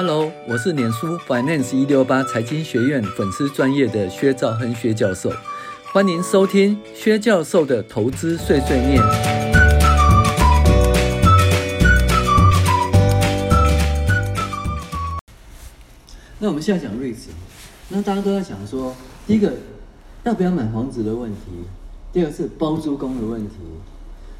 Hello，我是脸书 Finance 一六八财经学院粉丝专业的薛兆亨薛教授，欢迎收听薛教授的投资碎碎念。那我们现在讲 REITs，那大家都在讲说，第一个要不要买房子的问题，第二个是包租公的问题，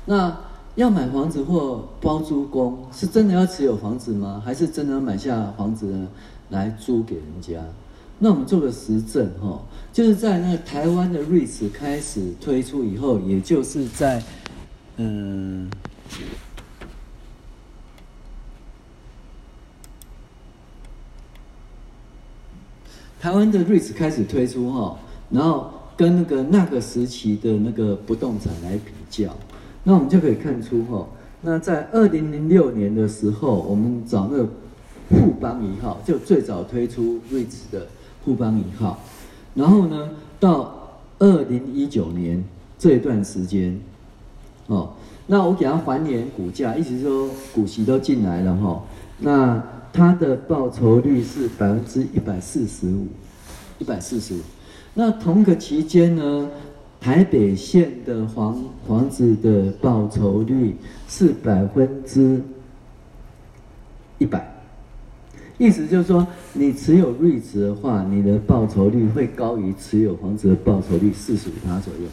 那。要买房子或包租公，是真的要持有房子吗？还是真的要买下房子呢来租给人家？那我们做个实证哈，就是在那个台湾的 REITs 开始推出以后，也就是在嗯，台湾的 REITs 开始推出哈，然后跟那个那个时期的那个不动产来比较。那我们就可以看出哈，那在二零零六年的时候，我们找那个富邦一号，就最早推出 REITs 的富邦一号，然后呢，到二零一九年这一段时间，哦，那我给它还原股价，意思说股息都进来了哈，那它的报酬率是百分之一百四十五，一百四十五，那同个期间呢？台北县的房房子的报酬率是百分之一百，意思就是说，你持有 REITs 的话，你的报酬率会高于持有房子的报酬率四十五趴左右。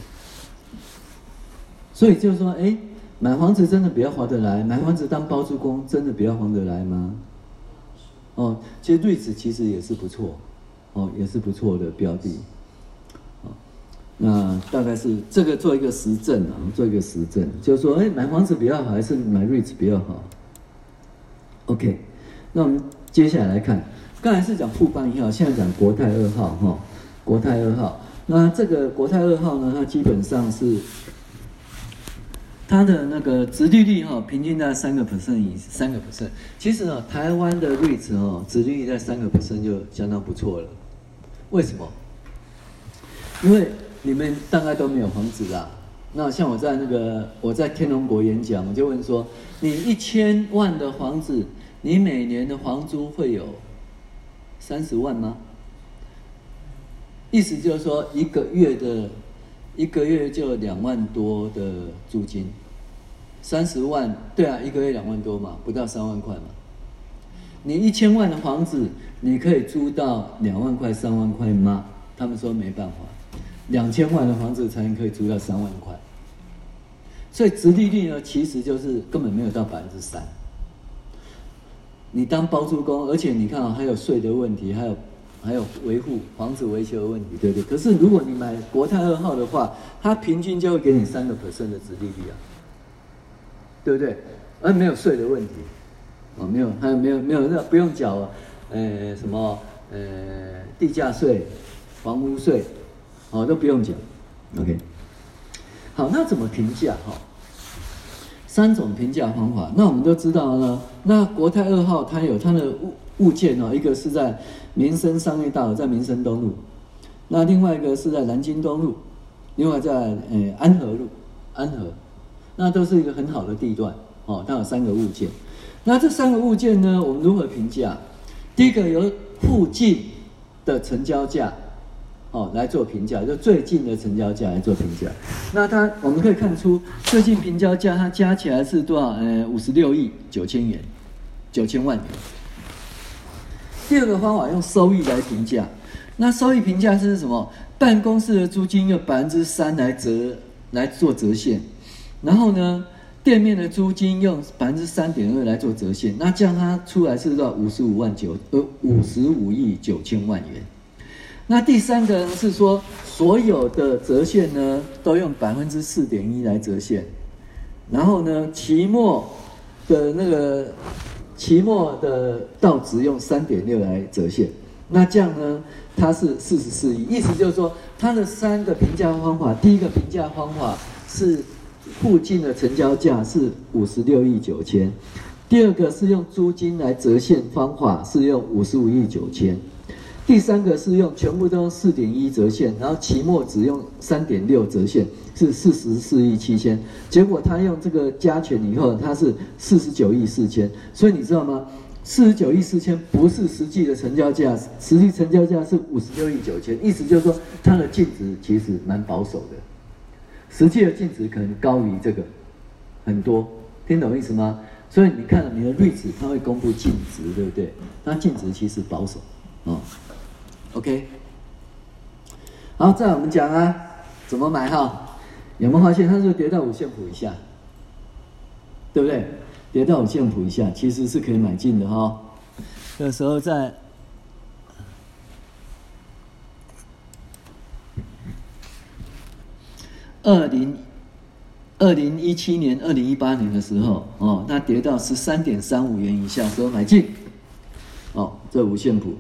所以就是说，哎，买房子真的比较划得来，买房子当包租公真的比较划得来吗？哦，其实 REITs 其实也是不错，哦，也是不错的标的。那大概是这个做一个实证啊，做一个实证，就是说，哎，买房子比较好，还是买 REITs 比较好？OK，那我们接下来来看，刚才是讲富邦一号，现在讲国泰二号哈，国泰二号。那这个国泰二号呢，它基本上是它的那个殖利率哈，平均在三个 percent 以三个 percent。其实呢，台湾的 REITs 哈，殖利率在三个 percent 就相当不错了。为什么？因为你们大概都没有房子啦，那像我在那个我在天龙国演讲，我就问说：你一千万的房子，你每年的房租会有三十万吗？意思就是说，一个月的，一个月就两万多的租金，三十万，对啊，一个月两万多嘛，不到三万块嘛。你一千万的房子，你可以租到两万块、三万块吗？他们说没办法。两千万的房子才能可以租到三万块，所以直利率呢，其实就是根本没有到百分之三。你当包租公，而且你看啊，还有税的问题，还有还有维护房子维修的问题，对不对？可是如果你买国泰二号的话，它平均就会给你三个 percent 的直利率啊，对不对？而没有税的问题，哦，没有，还有没有没有那不用缴，呃，什么呃地价税、房屋税。哦，都不用讲，OK。好，那怎么评价？哈，三种评价方法。那我们都知道呢。那国泰二号它有它的物物件哦，一个是在民生商业大楼，在民生东路；那另外一个是在南京东路，另外在呃安和路，安和。那都是一个很好的地段哦。它有三个物件。那这三个物件呢，我们如何评价？第一个由附近的成交价。哦，来做评价，就最近的成交价来做评价。那它我们可以看出，最近成交价它加起来是多少？呃，五十六亿九千元，九千万元。第二个方法用收益来评价，那收益评价是什么？办公室的租金用百分之三来折来做折现，然后呢，店面的租金用百分之三点二来做折现，那这样它出来是多少？五十五万九呃五十五亿九千万元。那第三个呢是说，所有的折现呢都用百分之四点一来折现，然后呢，期末的那个期末的到值用三点六来折现，那这样呢，它是四十四亿，意思就是说，它的三个评价方法，第一个评价方法是附近的成交价是五十六亿九千，第二个是用租金来折现方法是用五十五亿九千。第三个是用全部都用四点一折现，然后期末只用三点六折现，是四十四亿七千。结果他用这个加权以后，他是四十九亿四千。所以你知道吗？四十九亿四千不是实际的成交价，实际成交价是五十六亿九千，意思就是说它的净值其实蛮保守的，实际的净值可能高于这个很多，听懂意思吗？所以你看你的 REITs 它会公布净值，对不对？它净值其实保守，哦，OK，好，再我们讲啊，怎么买哈？有没有发现它是不是跌到五线谱以下？对不对？跌到五线谱以下，其实是可以买进的哈、哦。这时候在二零二零一七年、二零一八年的时候，哦，它跌到十三点三五元以下时候买进，哦，这五线谱，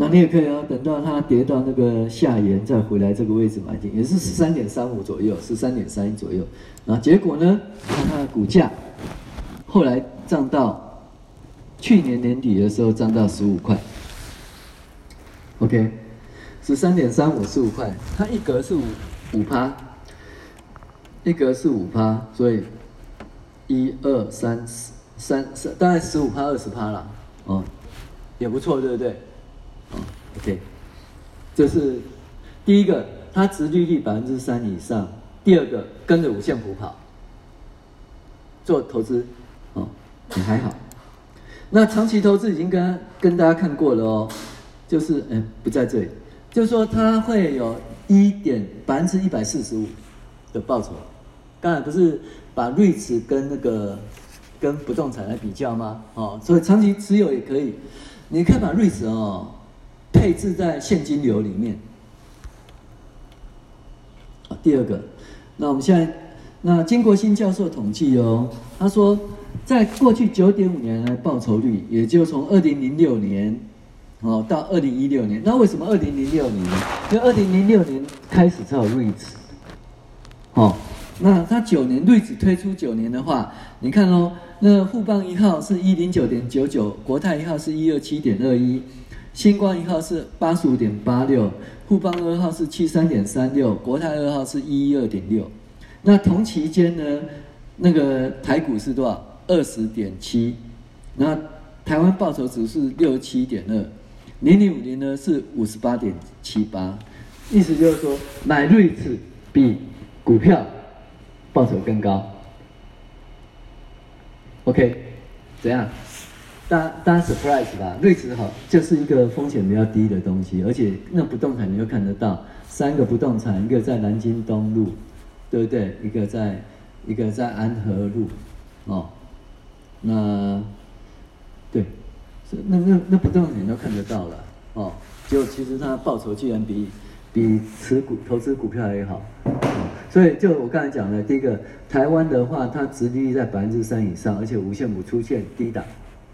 那你也可以啊，等到它跌到那个下沿再回来这个位置买进，也是十三点三五左右，十三点三左右。那结果呢？看它的股价。后来涨到去年年底的时候，涨到十五块。OK，十三点三五十五块，它一格是五五趴，一格是五趴，所以一二三四三三，大概十五趴二十趴了，哦，也不错，对不对？哦，OK，这是第一个，它殖利率百分之三以上；第二个，跟着五线谱跑，做投资。哦，也还好。那长期投资已经跟跟大家看过了哦，就是嗯，不在这里，就是说它会有一点百分之一百四十五的报酬。刚才不是把 REITs 跟那个跟不动产来比较吗？哦，所以长期持有也可以。你可以把 REITs 哦配置在现金流里面。第二个，那我们现在那金国新教授统计哦，他说。在过去九点五年来报酬率，也就从二零零六年，哦到二零一六年。那为什么二零零六年？因为二零零六年开始才有 REIT 哦，那他九年 REIT 推出九年的话，你看哦，那富邦一号是一零九点九九，国泰一号是一二七点二一，星光一号是八十五点八六，富邦二号是七三点三六，国泰二号是一一二点六。那同期间呢，那个台股是多少？二十点七，那台湾报酬指数是六十七点二，零零五零呢是五十八点七八，意思就是说买瑞士比股票报酬更高。OK，怎样？大家大家 surprise 吧？REITs 好，就是一个风险比较低的东西，而且那不动产你又看得到，三个不动产，一个在南京东路，对不对？一个在一个在安和路，哦。那，对，那那那不动产你都看得到了哦。就其实它报酬居然比比持股投资股票还好，哦，所以就我刚才讲的，第一个，台湾的话，它殖利率在百分之三以上，而且五线谱出现低档，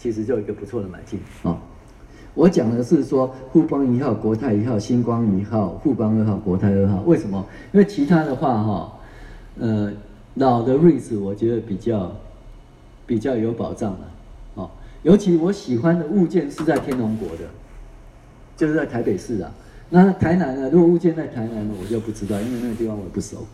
其实就一个不错的买进啊，哦。我讲的是说富邦一号、国泰一号、星光一号、富邦二号、国泰二号，为什么？因为其他的话哈，哦，呃，老的瑞兹我觉得比较。比较有保障了，哦，尤其我喜欢的物件是在天龙国的，就是在台北市啊。那台南呢？如果物件在台南呢，我就不知道，因为那个地方我不熟。